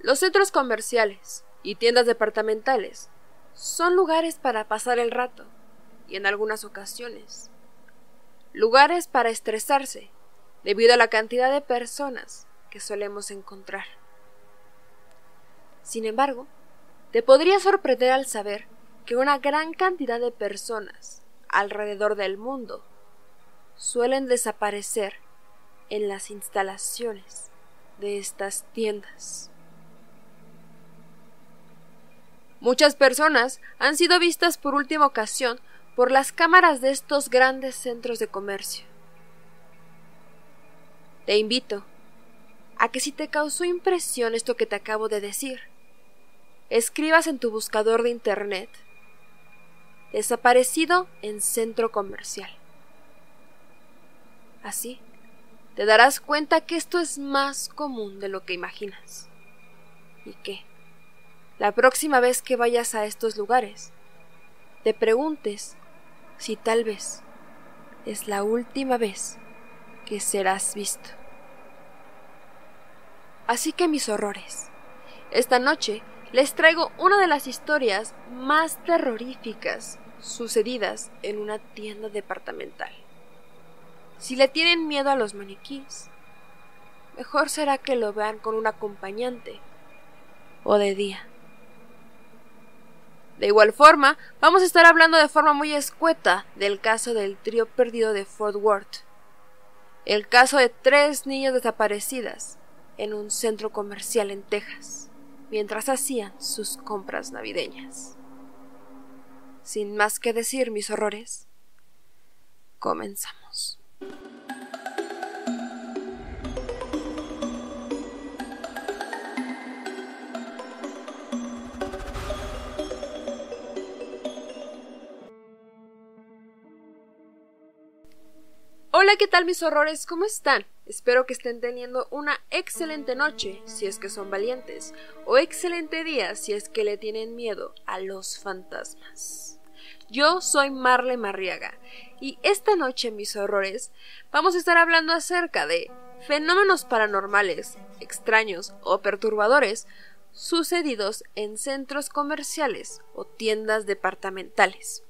Los centros comerciales y tiendas departamentales son lugares para pasar el rato y en algunas ocasiones lugares para estresarse debido a la cantidad de personas que solemos encontrar. Sin embargo, te podría sorprender al saber que una gran cantidad de personas alrededor del mundo suelen desaparecer en las instalaciones de estas tiendas. Muchas personas han sido vistas por última ocasión por las cámaras de estos grandes centros de comercio. Te invito a que si te causó impresión esto que te acabo de decir, escribas en tu buscador de Internet desaparecido en centro comercial. Así, te darás cuenta que esto es más común de lo que imaginas. Y que, la próxima vez que vayas a estos lugares, te preguntes si tal vez es la última vez que serás visto. Así que mis horrores, esta noche les traigo una de las historias más terroríficas sucedidas en una tienda departamental. Si le tienen miedo a los maniquís, mejor será que lo vean con un acompañante o de día. De igual forma, vamos a estar hablando de forma muy escueta del caso del trío perdido de Fort Worth, el caso de tres niñas desaparecidas en un centro comercial en Texas mientras hacían sus compras navideñas. Sin más que decir mis horrores, comenzamos. Hola, ¿qué tal mis horrores? ¿Cómo están? Espero que estén teniendo una excelente noche si es que son valientes, o excelente día si es que le tienen miedo a los fantasmas. Yo soy Marle Marriaga y esta noche, mis horrores, vamos a estar hablando acerca de fenómenos paranormales, extraños o perturbadores sucedidos en centros comerciales o tiendas departamentales.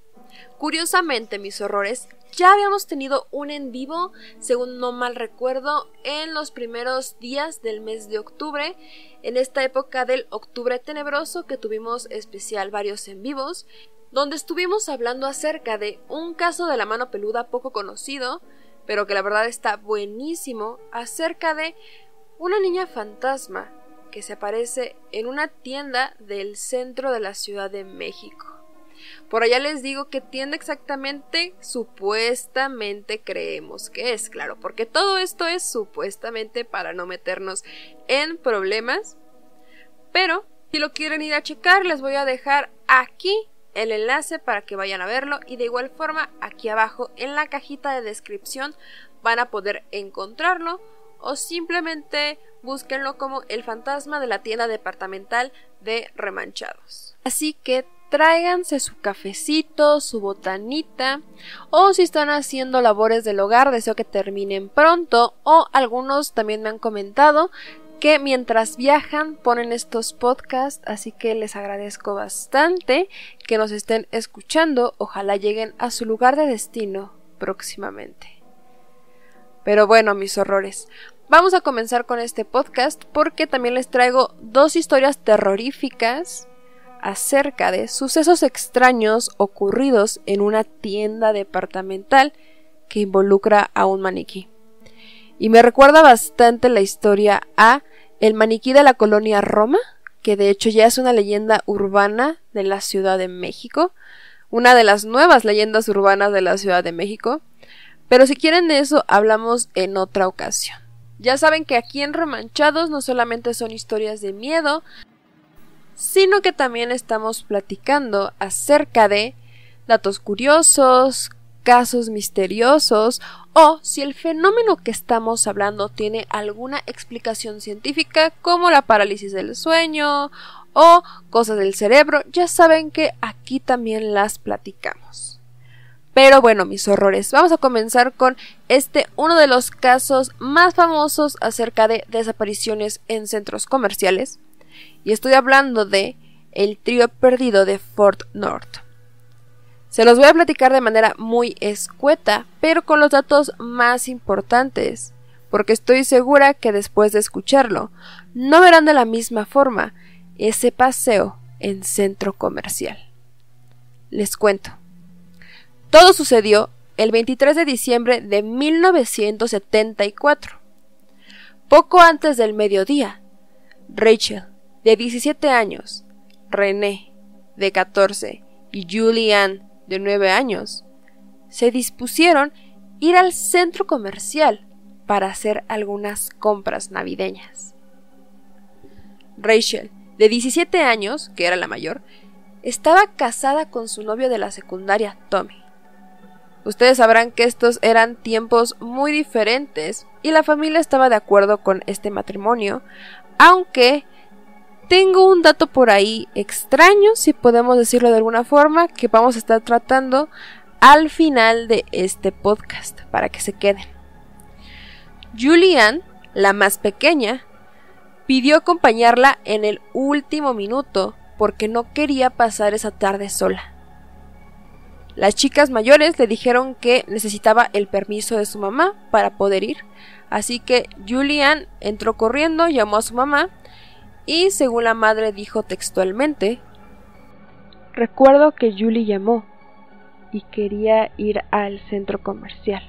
Curiosamente, mis horrores, ya habíamos tenido un en vivo, según no mal recuerdo, en los primeros días del mes de octubre, en esta época del octubre tenebroso que tuvimos especial varios en vivos, donde estuvimos hablando acerca de un caso de la mano peluda poco conocido, pero que la verdad está buenísimo, acerca de una niña fantasma que se aparece en una tienda del centro de la Ciudad de México. Por allá les digo que tienda exactamente supuestamente creemos que es, claro, porque todo esto es supuestamente para no meternos en problemas. Pero si lo quieren ir a checar, les voy a dejar aquí el enlace para que vayan a verlo y de igual forma aquí abajo en la cajita de descripción van a poder encontrarlo o simplemente búsquenlo como el fantasma de la tienda departamental de remanchados. Así que tráiganse su cafecito, su botanita, o si están haciendo labores del hogar, deseo que terminen pronto, o algunos también me han comentado que mientras viajan ponen estos podcasts, así que les agradezco bastante que nos estén escuchando, ojalá lleguen a su lugar de destino próximamente. Pero bueno, mis horrores, vamos a comenzar con este podcast porque también les traigo dos historias terroríficas acerca de sucesos extraños ocurridos en una tienda departamental que involucra a un maniquí. Y me recuerda bastante la historia a el maniquí de la colonia Roma, que de hecho ya es una leyenda urbana de la Ciudad de México, una de las nuevas leyendas urbanas de la Ciudad de México. Pero si quieren de eso hablamos en otra ocasión. Ya saben que aquí en Romanchados no solamente son historias de miedo, sino que también estamos platicando acerca de datos curiosos, casos misteriosos o si el fenómeno que estamos hablando tiene alguna explicación científica como la parálisis del sueño o cosas del cerebro, ya saben que aquí también las platicamos. Pero bueno, mis horrores, vamos a comenzar con este uno de los casos más famosos acerca de desapariciones en centros comerciales y estoy hablando de el trío perdido de Fort North. Se los voy a platicar de manera muy escueta, pero con los datos más importantes, porque estoy segura que después de escucharlo, no verán de la misma forma ese paseo en centro comercial. Les cuento. Todo sucedió el 23 de diciembre de 1974. Poco antes del mediodía, Rachel, de 17 años, René, de 14, y Julianne, de 9 años, se dispusieron ir al centro comercial para hacer algunas compras navideñas. Rachel, de 17 años, que era la mayor, estaba casada con su novio de la secundaria, Tommy. Ustedes sabrán que estos eran tiempos muy diferentes y la familia estaba de acuerdo con este matrimonio, aunque tengo un dato por ahí extraño, si podemos decirlo de alguna forma, que vamos a estar tratando al final de este podcast para que se queden. Julian, la más pequeña, pidió acompañarla en el último minuto porque no quería pasar esa tarde sola. Las chicas mayores le dijeron que necesitaba el permiso de su mamá para poder ir, así que Julian entró corriendo, llamó a su mamá y según la madre dijo textualmente, Recuerdo que Julie llamó y quería ir al centro comercial.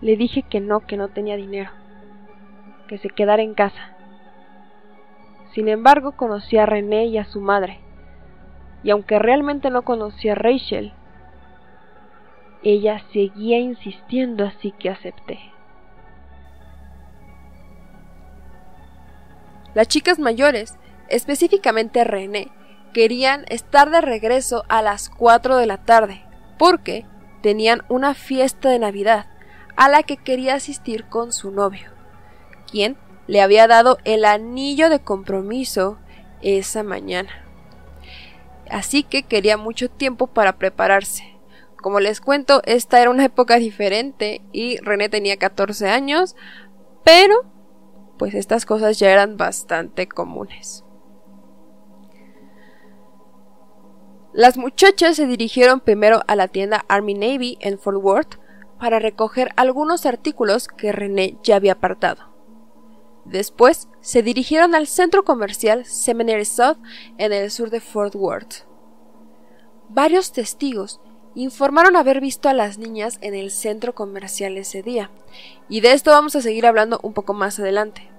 Le dije que no, que no tenía dinero, que se quedara en casa. Sin embargo, conocí a René y a su madre, y aunque realmente no conocía a Rachel, ella seguía insistiendo así que acepté. Las chicas mayores, específicamente René, querían estar de regreso a las 4 de la tarde, porque tenían una fiesta de Navidad a la que quería asistir con su novio, quien le había dado el anillo de compromiso esa mañana. Así que quería mucho tiempo para prepararse. Como les cuento, esta era una época diferente y René tenía 14 años, pero pues estas cosas ya eran bastante comunes. Las muchachas se dirigieron primero a la tienda Army Navy en Fort Worth para recoger algunos artículos que René ya había apartado. Después se dirigieron al centro comercial Seminary South en el sur de Fort Worth. Varios testigos informaron haber visto a las niñas en el centro comercial ese día, y de esto vamos a seguir hablando un poco más adelante.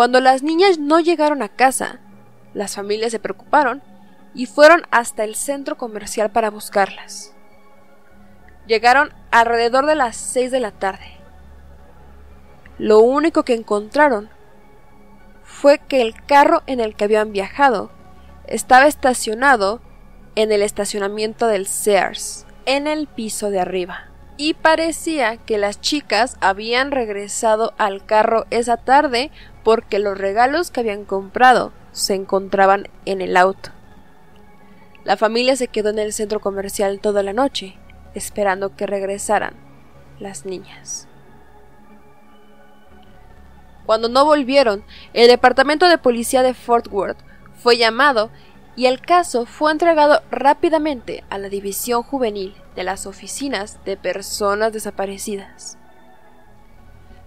Cuando las niñas no llegaron a casa, las familias se preocuparon y fueron hasta el centro comercial para buscarlas. Llegaron alrededor de las 6 de la tarde lo único que encontraron fue que el carro en el que habían viajado estaba estacionado en el estacionamiento del Sears, en el piso de arriba. Y parecía que las chicas habían regresado al carro esa tarde porque los regalos que habían comprado se encontraban en el auto. La familia se quedó en el centro comercial toda la noche, esperando que regresaran las niñas. Cuando no volvieron, el departamento de policía de Fort Worth fue llamado y el caso fue entregado rápidamente a la División Juvenil de las Oficinas de Personas Desaparecidas.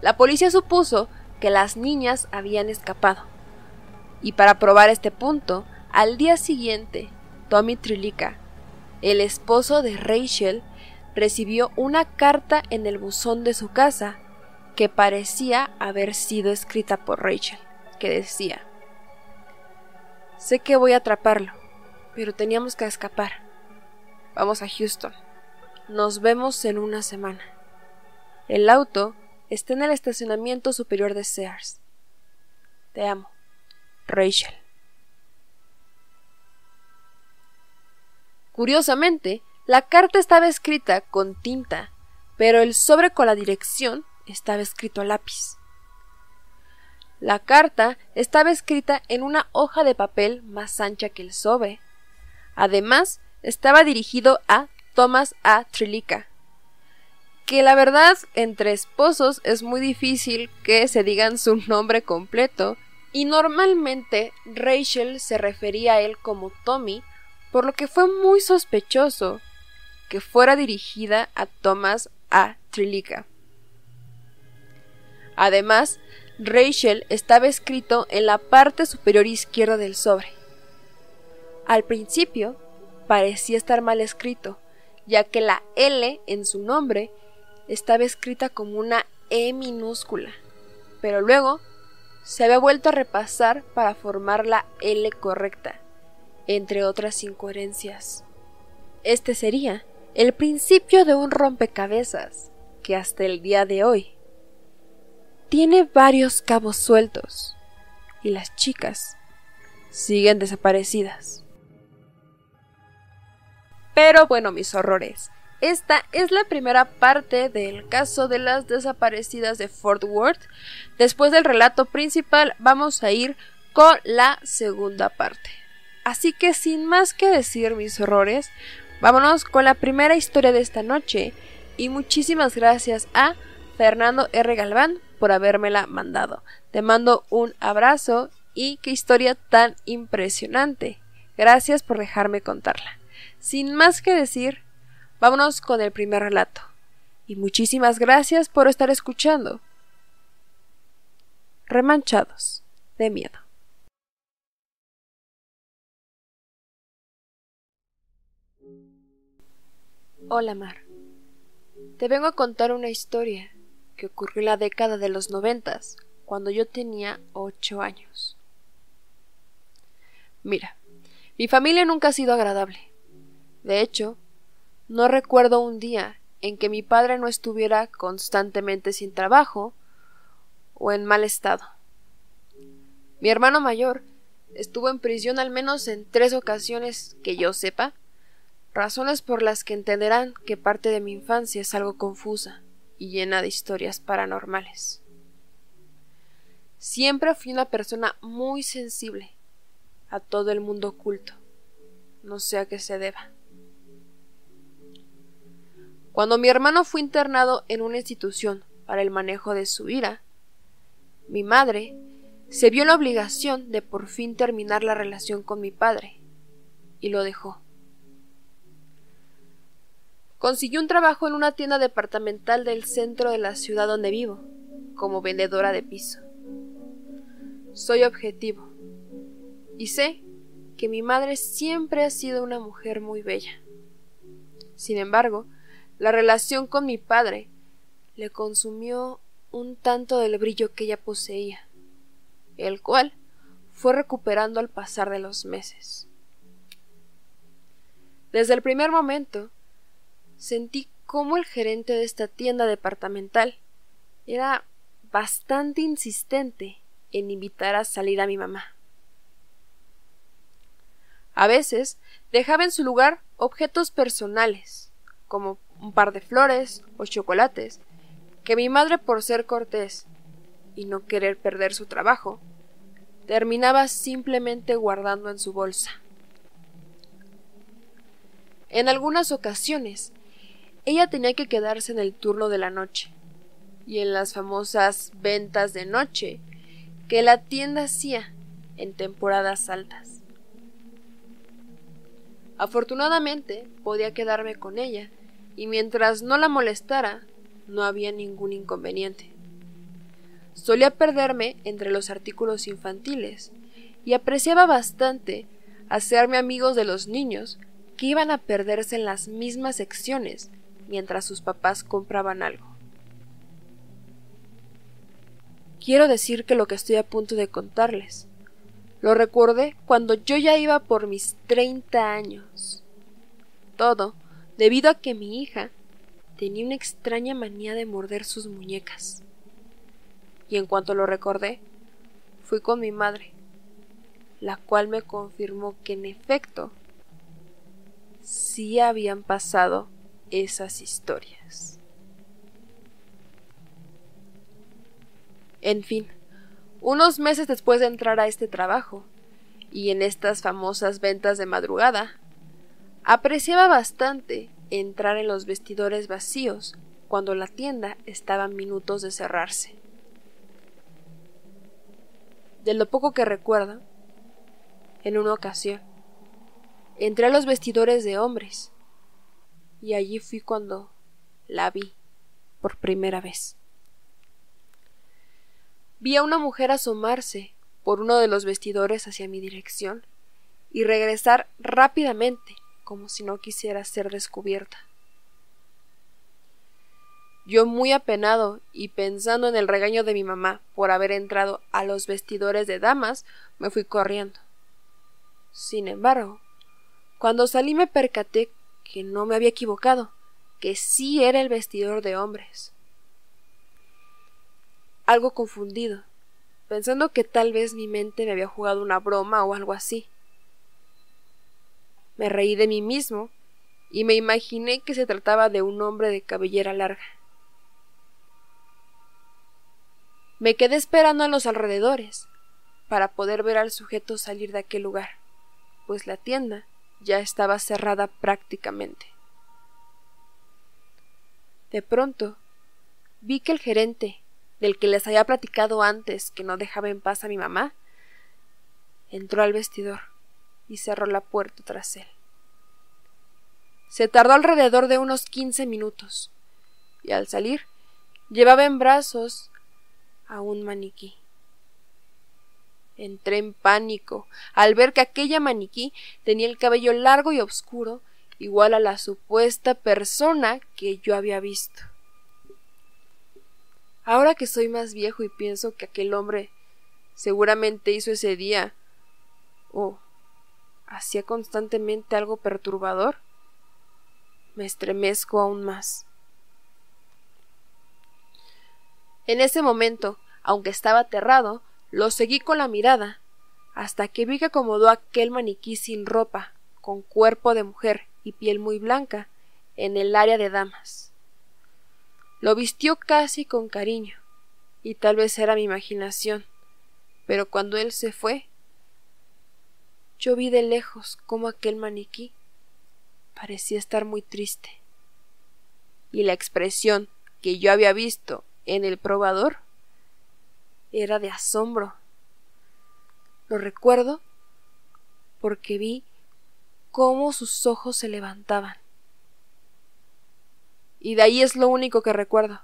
La policía supuso que las niñas habían escapado. Y para probar este punto, al día siguiente, Tommy Trilica, el esposo de Rachel, recibió una carta en el buzón de su casa que parecía haber sido escrita por Rachel, que decía, Sé que voy a atraparlo, pero teníamos que escapar. Vamos a Houston. Nos vemos en una semana. El auto está en el estacionamiento superior de Sears. Te amo, Rachel. Curiosamente, la carta estaba escrita con tinta, pero el sobre con la dirección estaba escrito a lápiz. La carta estaba escrita en una hoja de papel más ancha que el sobre. Además, estaba dirigido a Thomas A. Trilica, que la verdad entre esposos es muy difícil que se digan su nombre completo Y normalmente Rachel se refería a él como Tommy, por lo que fue muy sospechoso que fuera dirigida a Thomas A. Trilica. Además, Rachel estaba escrito en la parte superior izquierda del sobre. Al principio parecía estar mal escrito, ya que la L en su nombre estaba escrita como una E minúscula, pero luego se había vuelto a repasar para formar la L correcta, entre otras incoherencias. Este sería el principio de un rompecabezas que hasta el día de hoy tiene varios cabos sueltos y las chicas siguen desaparecidas. Pero bueno, mis horrores, esta es la primera parte del caso de las desaparecidas de Fort Worth. Después del relato principal vamos a ir con la segunda parte. Así que sin más que decir mis horrores, vámonos con la primera historia de esta noche y muchísimas gracias a Fernando R. Galván por habérmela mandado. Te mando un abrazo y qué historia tan impresionante. Gracias por dejarme contarla. Sin más que decir, vámonos con el primer relato. Y muchísimas gracias por estar escuchando. Remanchados de miedo. Hola Mar. Te vengo a contar una historia que ocurrió en la década de los noventas, cuando yo tenía ocho años. Mira, mi familia nunca ha sido agradable. De hecho, no recuerdo un día en que mi padre no estuviera constantemente sin trabajo o en mal estado. Mi hermano mayor estuvo en prisión al menos en tres ocasiones que yo sepa, razones por las que entenderán que parte de mi infancia es algo confusa y llena de historias paranormales. Siempre fui una persona muy sensible a todo el mundo oculto, no sé a qué se deba. Cuando mi hermano fue internado en una institución para el manejo de su ira, mi madre se vio la obligación de por fin terminar la relación con mi padre y lo dejó. Consiguió un trabajo en una tienda departamental del centro de la ciudad donde vivo, como vendedora de piso. Soy objetivo y sé que mi madre siempre ha sido una mujer muy bella. Sin embargo, la relación con mi padre le consumió un tanto del brillo que ella poseía, el cual fue recuperando al pasar de los meses. Desde el primer momento sentí cómo el gerente de esta tienda departamental era bastante insistente en invitar a salir a mi mamá. A veces dejaba en su lugar objetos personales, como un par de flores o chocolates, que mi madre por ser cortés y no querer perder su trabajo, terminaba simplemente guardando en su bolsa. En algunas ocasiones ella tenía que quedarse en el turno de la noche y en las famosas ventas de noche que la tienda hacía en temporadas altas. Afortunadamente podía quedarme con ella y mientras no la molestara no había ningún inconveniente. Solía perderme entre los artículos infantiles y apreciaba bastante hacerme amigos de los niños que iban a perderse en las mismas secciones mientras sus papás compraban algo. Quiero decir que lo que estoy a punto de contarles lo recordé cuando yo ya iba por mis treinta años. Todo debido a que mi hija tenía una extraña manía de morder sus muñecas. Y en cuanto lo recordé, fui con mi madre, la cual me confirmó que en efecto sí habían pasado esas historias. En fin, unos meses después de entrar a este trabajo, y en estas famosas ventas de madrugada, apreciaba bastante entrar en los vestidores vacíos cuando la tienda estaba a minutos de cerrarse. De lo poco que recuerdo, en una ocasión, entré a los vestidores de hombres y allí fui cuando la vi por primera vez. Vi a una mujer asomarse por uno de los vestidores hacia mi dirección y regresar rápidamente como si no quisiera ser descubierta. Yo muy apenado y pensando en el regaño de mi mamá por haber entrado a los vestidores de damas, me fui corriendo. Sin embargo, cuando salí me percaté que no me había equivocado, que sí era el vestidor de hombres. Algo confundido, pensando que tal vez mi mente me había jugado una broma o algo así. Me reí de mí mismo y me imaginé que se trataba de un hombre de cabellera larga. Me quedé esperando a los alrededores para poder ver al sujeto salir de aquel lugar, pues la tienda ya estaba cerrada prácticamente. De pronto vi que el gerente, del que les había platicado antes que no dejaba en paz a mi mamá, entró al vestidor y cerró la puerta tras él. Se tardó alrededor de unos quince minutos, y al salir llevaba en brazos a un maniquí. Entré en pánico al ver que aquella maniquí tenía el cabello largo y oscuro, igual a la supuesta persona que yo había visto. Ahora que soy más viejo y pienso que aquel hombre seguramente hizo ese día o hacía constantemente algo perturbador, me estremezco aún más. En ese momento, aunque estaba aterrado, lo seguí con la mirada, hasta que vi que acomodó aquel maniquí sin ropa, con cuerpo de mujer y piel muy blanca, en el área de damas. Lo vistió casi con cariño, y tal vez era mi imaginación, pero cuando él se fue, yo vi de lejos cómo aquel maniquí parecía estar muy triste, y la expresión que yo había visto en el probador era de asombro. Lo recuerdo porque vi cómo sus ojos se levantaban. Y de ahí es lo único que recuerdo.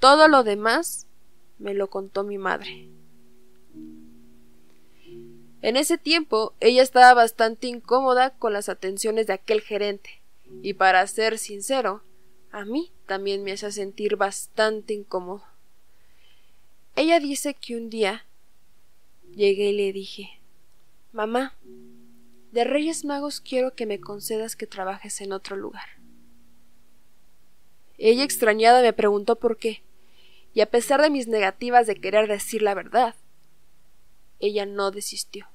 Todo lo demás me lo contó mi madre. En ese tiempo ella estaba bastante incómoda con las atenciones de aquel gerente, y para ser sincero, a mí también me hace sentir bastante incómodo. Ella dice que un día llegué y le dije Mamá, de Reyes Magos quiero que me concedas que trabajes en otro lugar. Ella extrañada me preguntó por qué, y a pesar de mis negativas de querer decir la verdad, ella no desistió.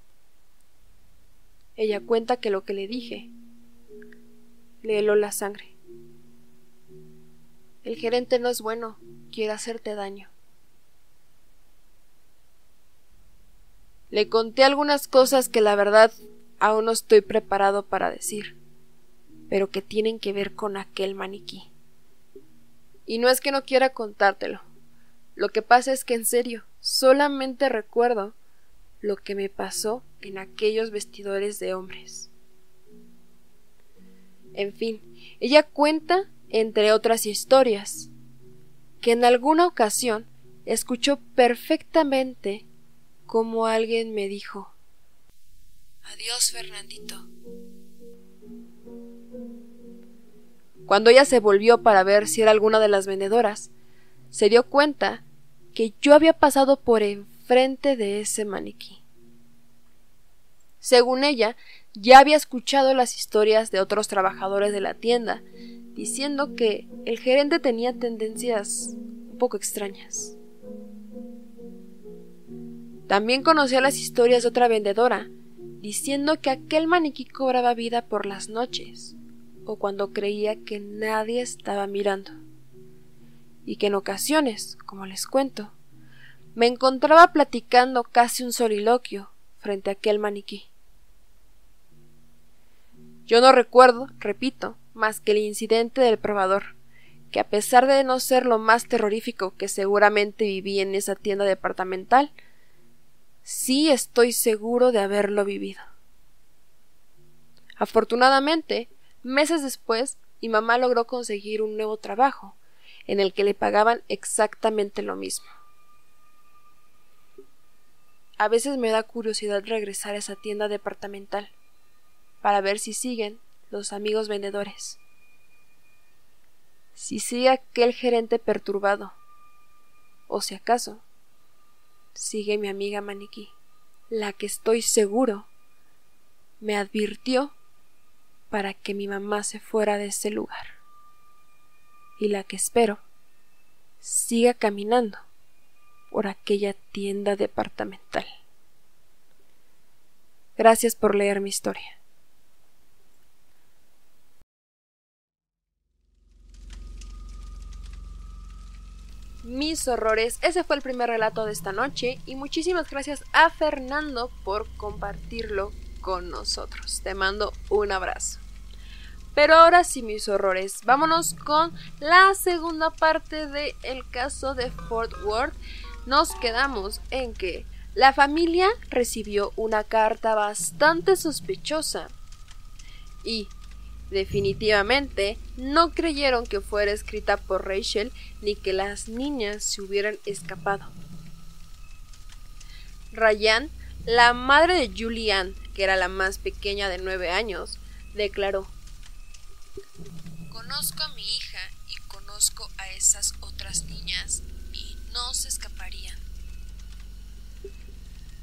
Ella cuenta que lo que le dije le heló la sangre. El gerente no es bueno, quiere hacerte daño. Le conté algunas cosas que la verdad aún no estoy preparado para decir, pero que tienen que ver con aquel maniquí. Y no es que no quiera contártelo. Lo que pasa es que en serio, solamente recuerdo lo que me pasó en aquellos vestidores de hombres. En fin, ella cuenta entre otras historias, que en alguna ocasión escuchó perfectamente como alguien me dijo Adiós, Fernandito. Cuando ella se volvió para ver si era alguna de las vendedoras, se dio cuenta que yo había pasado por enfrente de ese maniquí. Según ella, ya había escuchado las historias de otros trabajadores de la tienda diciendo que el gerente tenía tendencias un poco extrañas. También conocía las historias de otra vendedora, diciendo que aquel maniquí cobraba vida por las noches, o cuando creía que nadie estaba mirando, y que en ocasiones, como les cuento, me encontraba platicando casi un soliloquio frente a aquel maniquí. Yo no recuerdo, repito, más que el incidente del probador, que a pesar de no ser lo más terrorífico que seguramente viví en esa tienda departamental, sí estoy seguro de haberlo vivido. Afortunadamente, meses después, mi mamá logró conseguir un nuevo trabajo, en el que le pagaban exactamente lo mismo. A veces me da curiosidad regresar a esa tienda departamental para ver si siguen los amigos vendedores. Si sigue aquel gerente perturbado, o si acaso sigue mi amiga maniquí, la que estoy seguro me advirtió para que mi mamá se fuera de ese lugar, y la que espero siga caminando por aquella tienda departamental. Gracias por leer mi historia. Mis horrores. Ese fue el primer relato de esta noche y muchísimas gracias a Fernando por compartirlo con nosotros. Te mando un abrazo. Pero ahora sí, mis horrores, vámonos con la segunda parte del el caso de Fort Worth. Nos quedamos en que la familia recibió una carta bastante sospechosa y Definitivamente no creyeron que fuera escrita por Rachel ni que las niñas se hubieran escapado. Ryan, la madre de Julianne, que era la más pequeña de nueve años, declaró Conozco a mi hija y conozco a esas otras niñas y no se escaparían.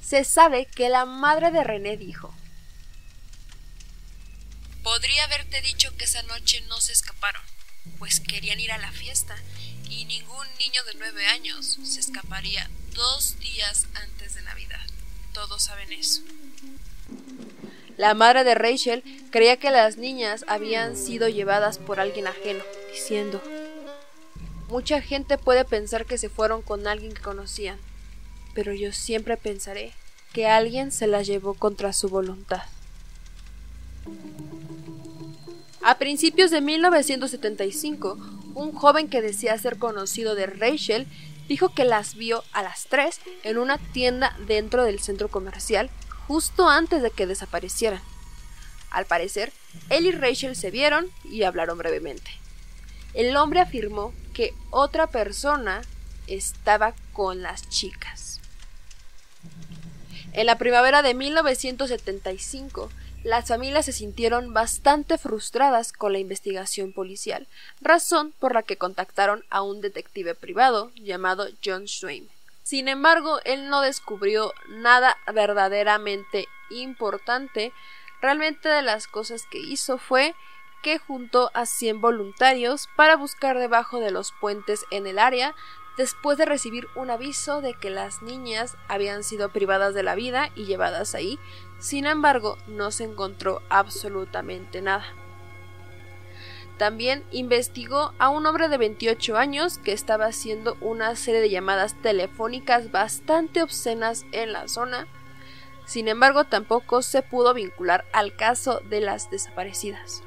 Se sabe que la madre de René dijo Podría haberte dicho que esa noche no se escaparon, pues querían ir a la fiesta, y ningún niño de nueve años se escaparía dos días antes de Navidad. Todos saben eso. La madre de Rachel creía que las niñas habían sido llevadas por alguien ajeno, diciendo, Mucha gente puede pensar que se fueron con alguien que conocían, pero yo siempre pensaré que alguien se las llevó contra su voluntad. A principios de 1975, un joven que decía ser conocido de Rachel dijo que las vio a las tres en una tienda dentro del centro comercial justo antes de que desaparecieran. Al parecer, él y Rachel se vieron y hablaron brevemente. El hombre afirmó que otra persona estaba con las chicas. En la primavera de 1975, las familias se sintieron bastante frustradas con la investigación policial, razón por la que contactaron a un detective privado llamado John Swain. Sin embargo, él no descubrió nada verdaderamente importante. Realmente de las cosas que hizo fue que juntó a 100 voluntarios para buscar debajo de los puentes en el área después de recibir un aviso de que las niñas habían sido privadas de la vida y llevadas ahí, sin embargo no se encontró absolutamente nada. También investigó a un hombre de 28 años que estaba haciendo una serie de llamadas telefónicas bastante obscenas en la zona. Sin embargo, tampoco se pudo vincular al caso de las desaparecidas.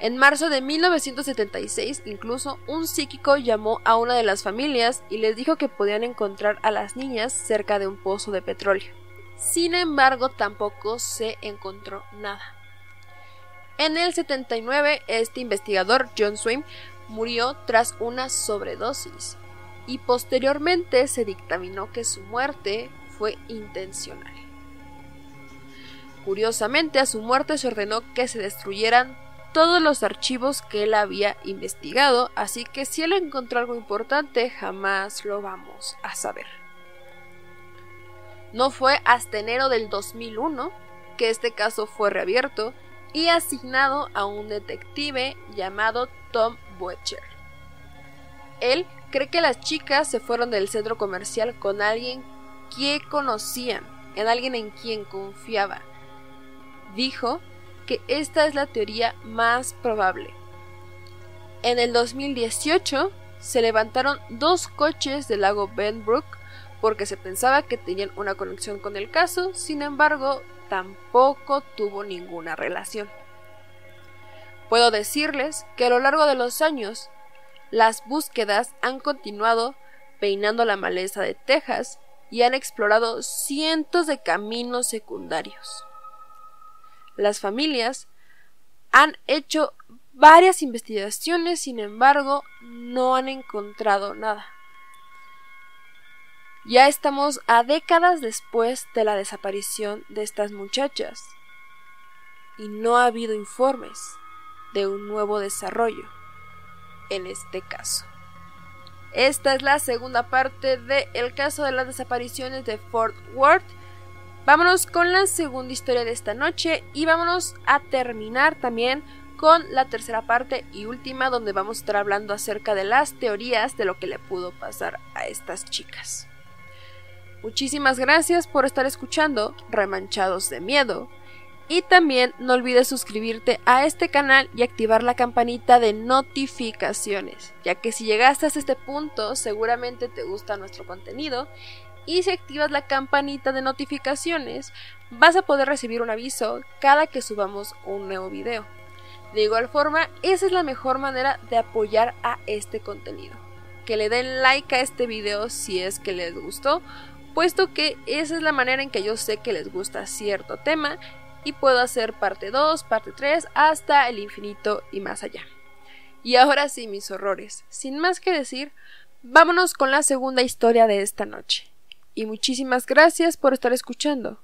En marzo de 1976, incluso, un psíquico llamó a una de las familias y les dijo que podían encontrar a las niñas cerca de un pozo de petróleo. Sin embargo, tampoco se encontró nada. En el 79, este investigador, John Swain, murió tras una sobredosis y posteriormente se dictaminó que su muerte fue intencional. Curiosamente, a su muerte se ordenó que se destruyeran todos los archivos que él había investigado, así que si él encontró algo importante jamás lo vamos a saber. No fue hasta enero del 2001 que este caso fue reabierto y asignado a un detective llamado Tom Butcher. Él cree que las chicas se fueron del centro comercial con alguien que conocían, en alguien en quien confiaba. Dijo que esta es la teoría más probable. En el 2018 se levantaron dos coches del lago Benbrook porque se pensaba que tenían una conexión con el caso, sin embargo, tampoco tuvo ninguna relación. Puedo decirles que a lo largo de los años, las búsquedas han continuado, peinando la maleza de Texas y han explorado cientos de caminos secundarios. Las familias han hecho varias investigaciones, sin embargo, no han encontrado nada. Ya estamos a décadas después de la desaparición de estas muchachas y no ha habido informes de un nuevo desarrollo en este caso. Esta es la segunda parte del caso de las desapariciones de Fort Worth. Vámonos con la segunda historia de esta noche y vámonos a terminar también con la tercera parte y última donde vamos a estar hablando acerca de las teorías de lo que le pudo pasar a estas chicas. Muchísimas gracias por estar escuchando Remanchados de Miedo. Y también no olvides suscribirte a este canal y activar la campanita de notificaciones, ya que si llegaste hasta este punto seguramente te gusta nuestro contenido y si activas la campanita de notificaciones vas a poder recibir un aviso cada que subamos un nuevo video. De igual forma, esa es la mejor manera de apoyar a este contenido. Que le den like a este video si es que les gustó puesto que esa es la manera en que yo sé que les gusta cierto tema y puedo hacer parte 2, parte 3, hasta el infinito y más allá. Y ahora sí, mis horrores, sin más que decir, vámonos con la segunda historia de esta noche. Y muchísimas gracias por estar escuchando.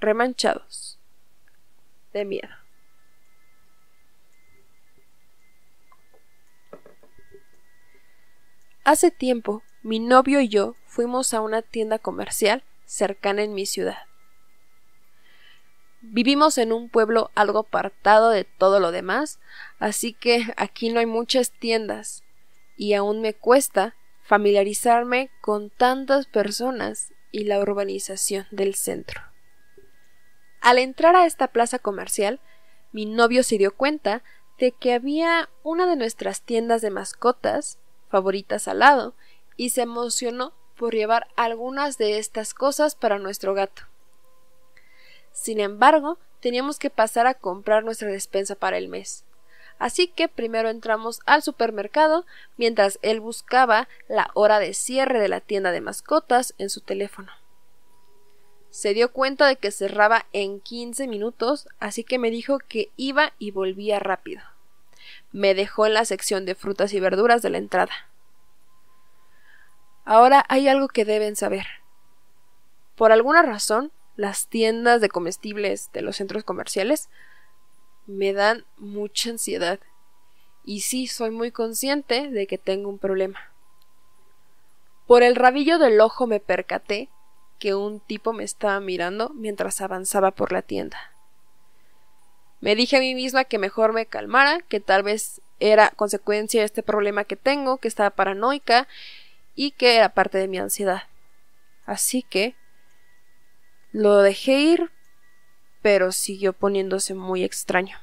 Remanchados. De miedo. Hace tiempo, mi novio y yo fuimos a una tienda comercial cercana en mi ciudad. Vivimos en un pueblo algo apartado de todo lo demás, así que aquí no hay muchas tiendas, y aún me cuesta familiarizarme con tantas personas y la urbanización del centro. Al entrar a esta plaza comercial, mi novio se dio cuenta de que había una de nuestras tiendas de mascotas favoritas al lado, y se emocionó por llevar algunas de estas cosas para nuestro gato. Sin embargo, teníamos que pasar a comprar nuestra despensa para el mes. Así que primero entramos al supermercado mientras él buscaba la hora de cierre de la tienda de mascotas en su teléfono. Se dio cuenta de que cerraba en 15 minutos, así que me dijo que iba y volvía rápido. Me dejó en la sección de frutas y verduras de la entrada. Ahora hay algo que deben saber. Por alguna razón, las tiendas de comestibles de los centros comerciales me dan mucha ansiedad. Y sí, soy muy consciente de que tengo un problema. Por el rabillo del ojo me percaté que un tipo me estaba mirando mientras avanzaba por la tienda. Me dije a mí misma que mejor me calmara, que tal vez era consecuencia de este problema que tengo, que estaba paranoica y que era parte de mi ansiedad. Así que lo dejé ir, pero siguió poniéndose muy extraño.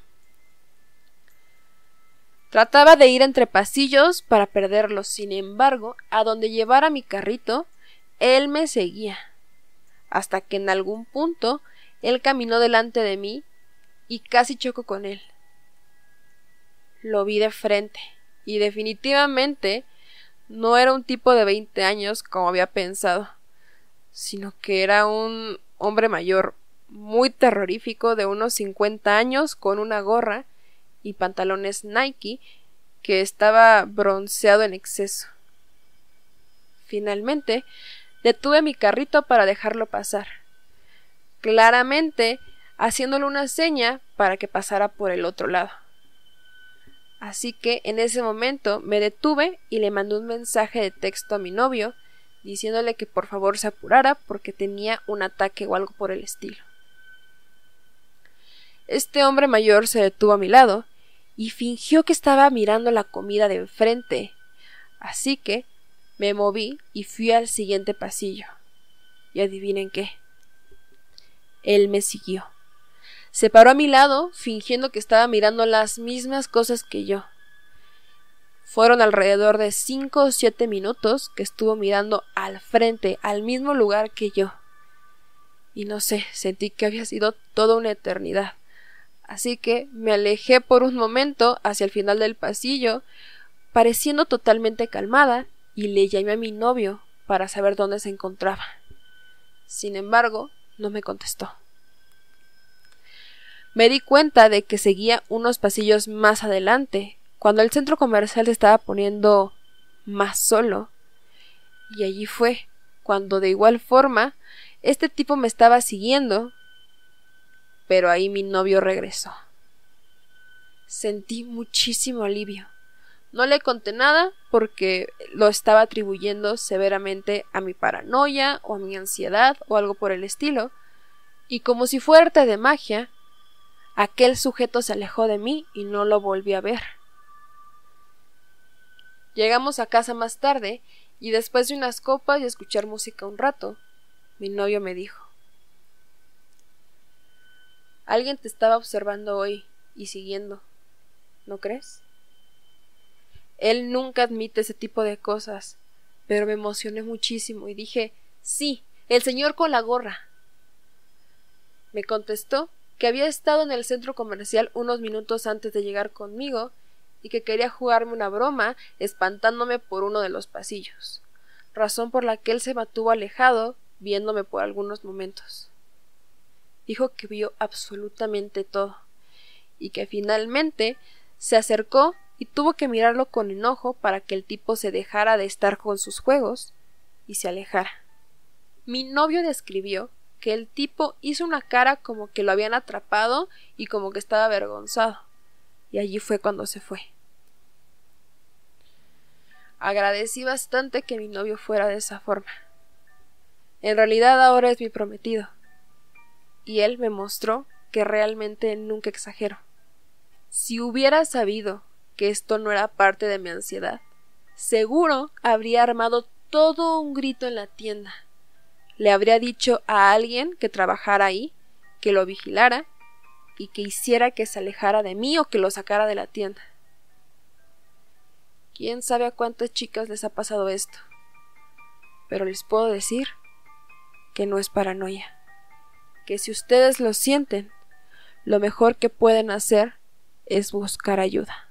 Trataba de ir entre pasillos para perderlo, sin embargo, a donde llevara mi carrito, él me seguía, hasta que en algún punto él caminó delante de mí y casi choco con él. Lo vi de frente, y definitivamente no era un tipo de veinte años como había pensado, sino que era un hombre mayor, muy terrorífico, de unos cincuenta años, con una gorra y pantalones Nike, que estaba bronceado en exceso. Finalmente, detuve mi carrito para dejarlo pasar, claramente haciéndole una seña para que pasara por el otro lado. Así que en ese momento me detuve y le mandé un mensaje de texto a mi novio diciéndole que por favor se apurara porque tenía un ataque o algo por el estilo. Este hombre mayor se detuvo a mi lado y fingió que estaba mirando la comida de enfrente. Así que me moví y fui al siguiente pasillo. Y adivinen qué. Él me siguió. Se paró a mi lado, fingiendo que estaba mirando las mismas cosas que yo. Fueron alrededor de cinco o siete minutos que estuvo mirando al frente, al mismo lugar que yo. Y no sé, sentí que había sido toda una eternidad. Así que me alejé por un momento hacia el final del pasillo, pareciendo totalmente calmada, y le llamé a mi novio para saber dónde se encontraba. Sin embargo, no me contestó. Me di cuenta de que seguía unos pasillos más adelante, cuando el centro comercial se estaba poniendo más solo. Y allí fue cuando de igual forma este tipo me estaba siguiendo, pero ahí mi novio regresó. Sentí muchísimo alivio. No le conté nada porque lo estaba atribuyendo severamente a mi paranoia o a mi ansiedad o algo por el estilo, y como si fuerte de magia, aquel sujeto se alejó de mí y no lo volví a ver. Llegamos a casa más tarde y después de unas copas y escuchar música un rato, mi novio me dijo Alguien te estaba observando hoy y siguiendo, ¿no crees? Él nunca admite ese tipo de cosas, pero me emocioné muchísimo y dije Sí, el señor con la gorra. Me contestó que había estado en el centro comercial unos minutos antes de llegar conmigo y que quería jugarme una broma espantándome por uno de los pasillos, razón por la que él se mantuvo alejado viéndome por algunos momentos. Dijo que vio absolutamente todo y que finalmente se acercó y tuvo que mirarlo con enojo para que el tipo se dejara de estar con sus juegos y se alejara. Mi novio describió que el tipo hizo una cara como que lo habían atrapado y como que estaba avergonzado. Y allí fue cuando se fue. Agradecí bastante que mi novio fuera de esa forma. En realidad ahora es mi prometido. Y él me mostró que realmente nunca exagero. Si hubiera sabido que esto no era parte de mi ansiedad, seguro habría armado todo un grito en la tienda le habría dicho a alguien que trabajara ahí, que lo vigilara y que hiciera que se alejara de mí o que lo sacara de la tienda. Quién sabe a cuántas chicas les ha pasado esto. Pero les puedo decir que no es paranoia. Que si ustedes lo sienten, lo mejor que pueden hacer es buscar ayuda.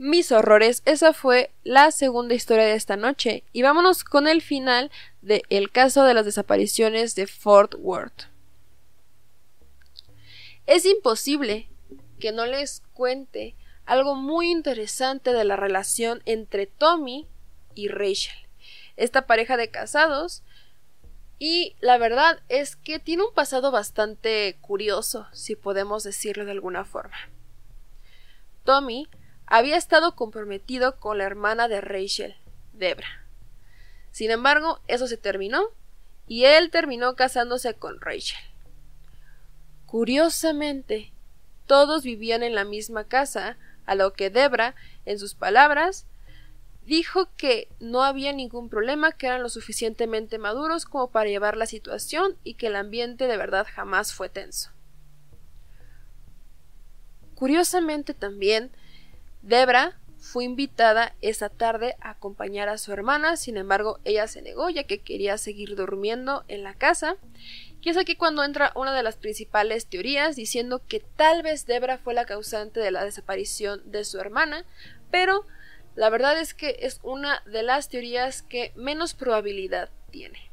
mis horrores. Esa fue la segunda historia de esta noche. Y vámonos con el final de El caso de las desapariciones de Fort Worth. Es imposible que no les cuente algo muy interesante de la relación entre Tommy y Rachel, esta pareja de casados. Y la verdad es que tiene un pasado bastante curioso, si podemos decirlo de alguna forma. Tommy había estado comprometido con la hermana de Rachel, Debra. Sin embargo, eso se terminó y él terminó casándose con Rachel. Curiosamente, todos vivían en la misma casa, a lo que Debra, en sus palabras, dijo que no había ningún problema, que eran lo suficientemente maduros como para llevar la situación y que el ambiente de verdad jamás fue tenso. Curiosamente también, Debra fue invitada esa tarde a acompañar a su hermana, sin embargo ella se negó ya que quería seguir durmiendo en la casa. Y es aquí cuando entra una de las principales teorías diciendo que tal vez Debra fue la causante de la desaparición de su hermana, pero la verdad es que es una de las teorías que menos probabilidad tiene.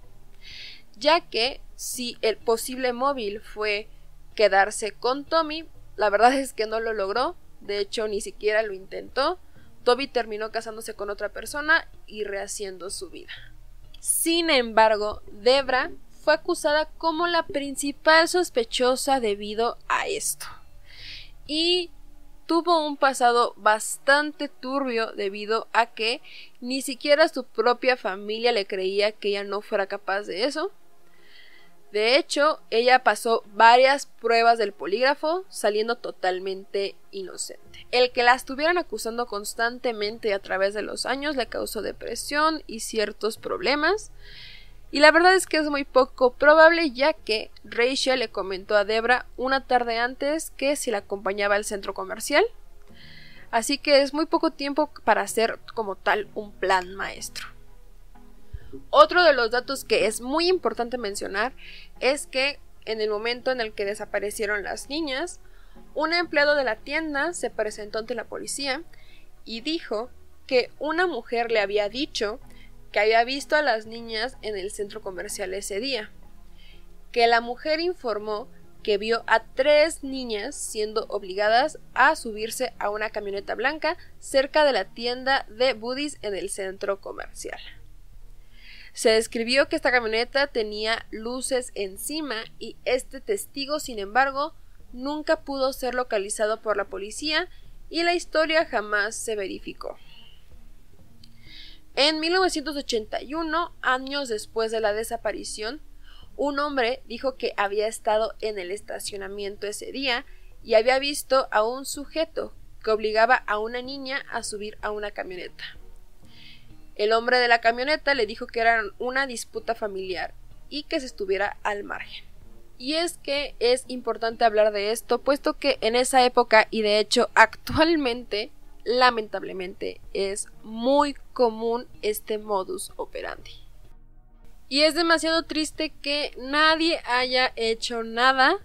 Ya que si el posible móvil fue quedarse con Tommy, la verdad es que no lo logró, de hecho, ni siquiera lo intentó. Toby terminó casándose con otra persona y rehaciendo su vida. Sin embargo, Debra fue acusada como la principal sospechosa debido a esto. Y tuvo un pasado bastante turbio debido a que ni siquiera su propia familia le creía que ella no fuera capaz de eso. De hecho, ella pasó varias pruebas del polígrafo, saliendo totalmente inocente. El que la estuvieran acusando constantemente a través de los años le causó depresión y ciertos problemas. Y la verdad es que es muy poco probable ya que Rachel le comentó a Debra una tarde antes que si la acompañaba al centro comercial. Así que es muy poco tiempo para hacer como tal un plan maestro. Otro de los datos que es muy importante mencionar es que en el momento en el que desaparecieron las niñas, un empleado de la tienda se presentó ante la policía y dijo que una mujer le había dicho que había visto a las niñas en el centro comercial ese día, que la mujer informó que vio a tres niñas siendo obligadas a subirse a una camioneta blanca cerca de la tienda de Buddies en el centro comercial. Se describió que esta camioneta tenía luces encima y este testigo, sin embargo, nunca pudo ser localizado por la policía y la historia jamás se verificó. En 1981, años después de la desaparición, un hombre dijo que había estado en el estacionamiento ese día y había visto a un sujeto que obligaba a una niña a subir a una camioneta. El hombre de la camioneta le dijo que era una disputa familiar y que se estuviera al margen. Y es que es importante hablar de esto, puesto que en esa época y de hecho actualmente, lamentablemente, es muy común este modus operandi. Y es demasiado triste que nadie haya hecho nada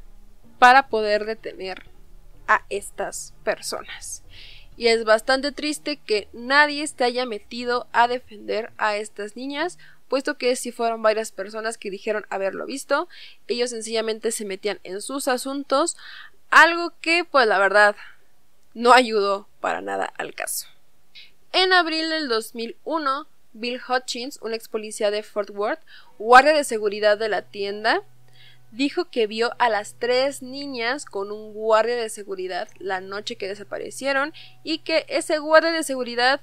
para poder detener a estas personas. Y es bastante triste que nadie se haya metido a defender a estas niñas, puesto que si fueron varias personas que dijeron haberlo visto, ellos sencillamente se metían en sus asuntos, algo que pues la verdad no ayudó para nada al caso. En abril del 2001, Bill Hutchins, un ex policía de Fort Worth, guardia de seguridad de la tienda, dijo que vio a las tres niñas con un guardia de seguridad la noche que desaparecieron y que ese guardia de seguridad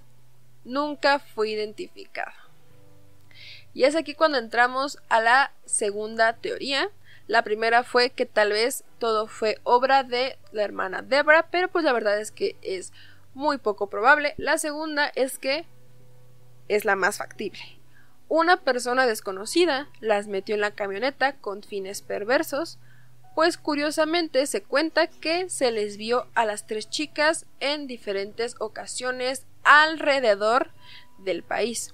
nunca fue identificado. Y es aquí cuando entramos a la segunda teoría. La primera fue que tal vez todo fue obra de la hermana Debra, pero pues la verdad es que es muy poco probable. La segunda es que es la más factible. Una persona desconocida las metió en la camioneta con fines perversos, pues curiosamente se cuenta que se les vio a las tres chicas en diferentes ocasiones alrededor del país.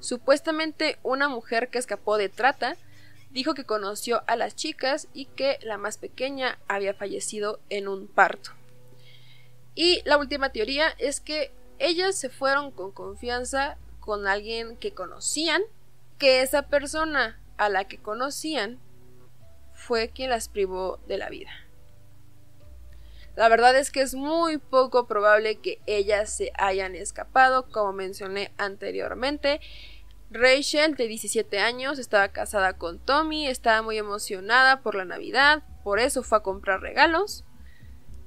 Supuestamente una mujer que escapó de trata dijo que conoció a las chicas y que la más pequeña había fallecido en un parto. Y la última teoría es que ellas se fueron con confianza con alguien que conocían, que esa persona a la que conocían fue quien las privó de la vida. La verdad es que es muy poco probable que ellas se hayan escapado, como mencioné anteriormente. Rachel, de 17 años, estaba casada con Tommy, estaba muy emocionada por la Navidad, por eso fue a comprar regalos.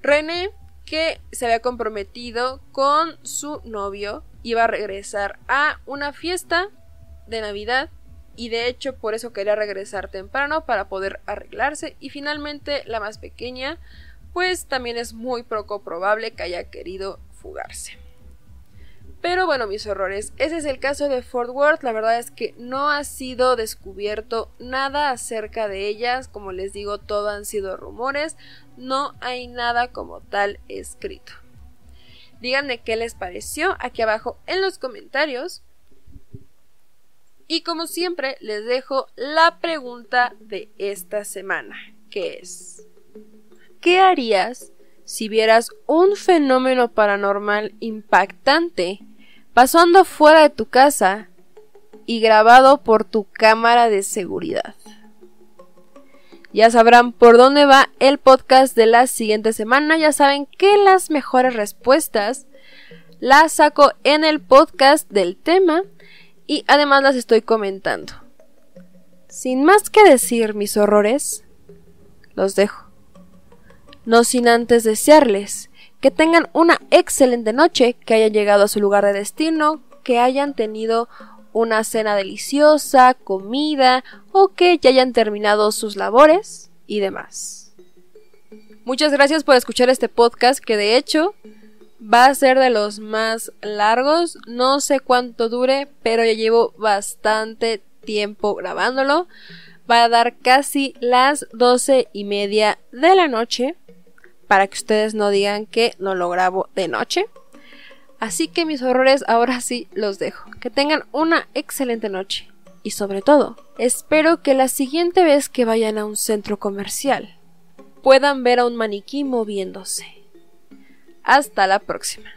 René, que se había comprometido con su novio, iba a regresar a una fiesta de Navidad y de hecho por eso quería regresar temprano para poder arreglarse y finalmente la más pequeña pues también es muy poco probable que haya querido fugarse. Pero bueno, mis horrores, ese es el caso de Fort Worth. La verdad es que no ha sido descubierto nada acerca de ellas. Como les digo, todo han sido rumores. No hay nada como tal escrito. Díganme qué les pareció aquí abajo en los comentarios. Y como siempre, les dejo la pregunta de esta semana, que es, ¿qué harías si vieras un fenómeno paranormal impactante pasando fuera de tu casa y grabado por tu cámara de seguridad? Ya sabrán por dónde va el podcast de la siguiente semana. Ya saben que las mejores respuestas las saco en el podcast del tema y además las estoy comentando. Sin más que decir mis horrores, los dejo. No sin antes desearles que tengan una excelente noche, que hayan llegado a su lugar de destino, que hayan tenido una cena deliciosa, comida o que ya hayan terminado sus labores y demás. Muchas gracias por escuchar este podcast que de hecho va a ser de los más largos. No sé cuánto dure, pero ya llevo bastante tiempo grabándolo. Va a dar casi las doce y media de la noche para que ustedes no digan que no lo grabo de noche. Así que mis horrores ahora sí los dejo. Que tengan una excelente noche. Y sobre todo, espero que la siguiente vez que vayan a un centro comercial puedan ver a un maniquí moviéndose. Hasta la próxima.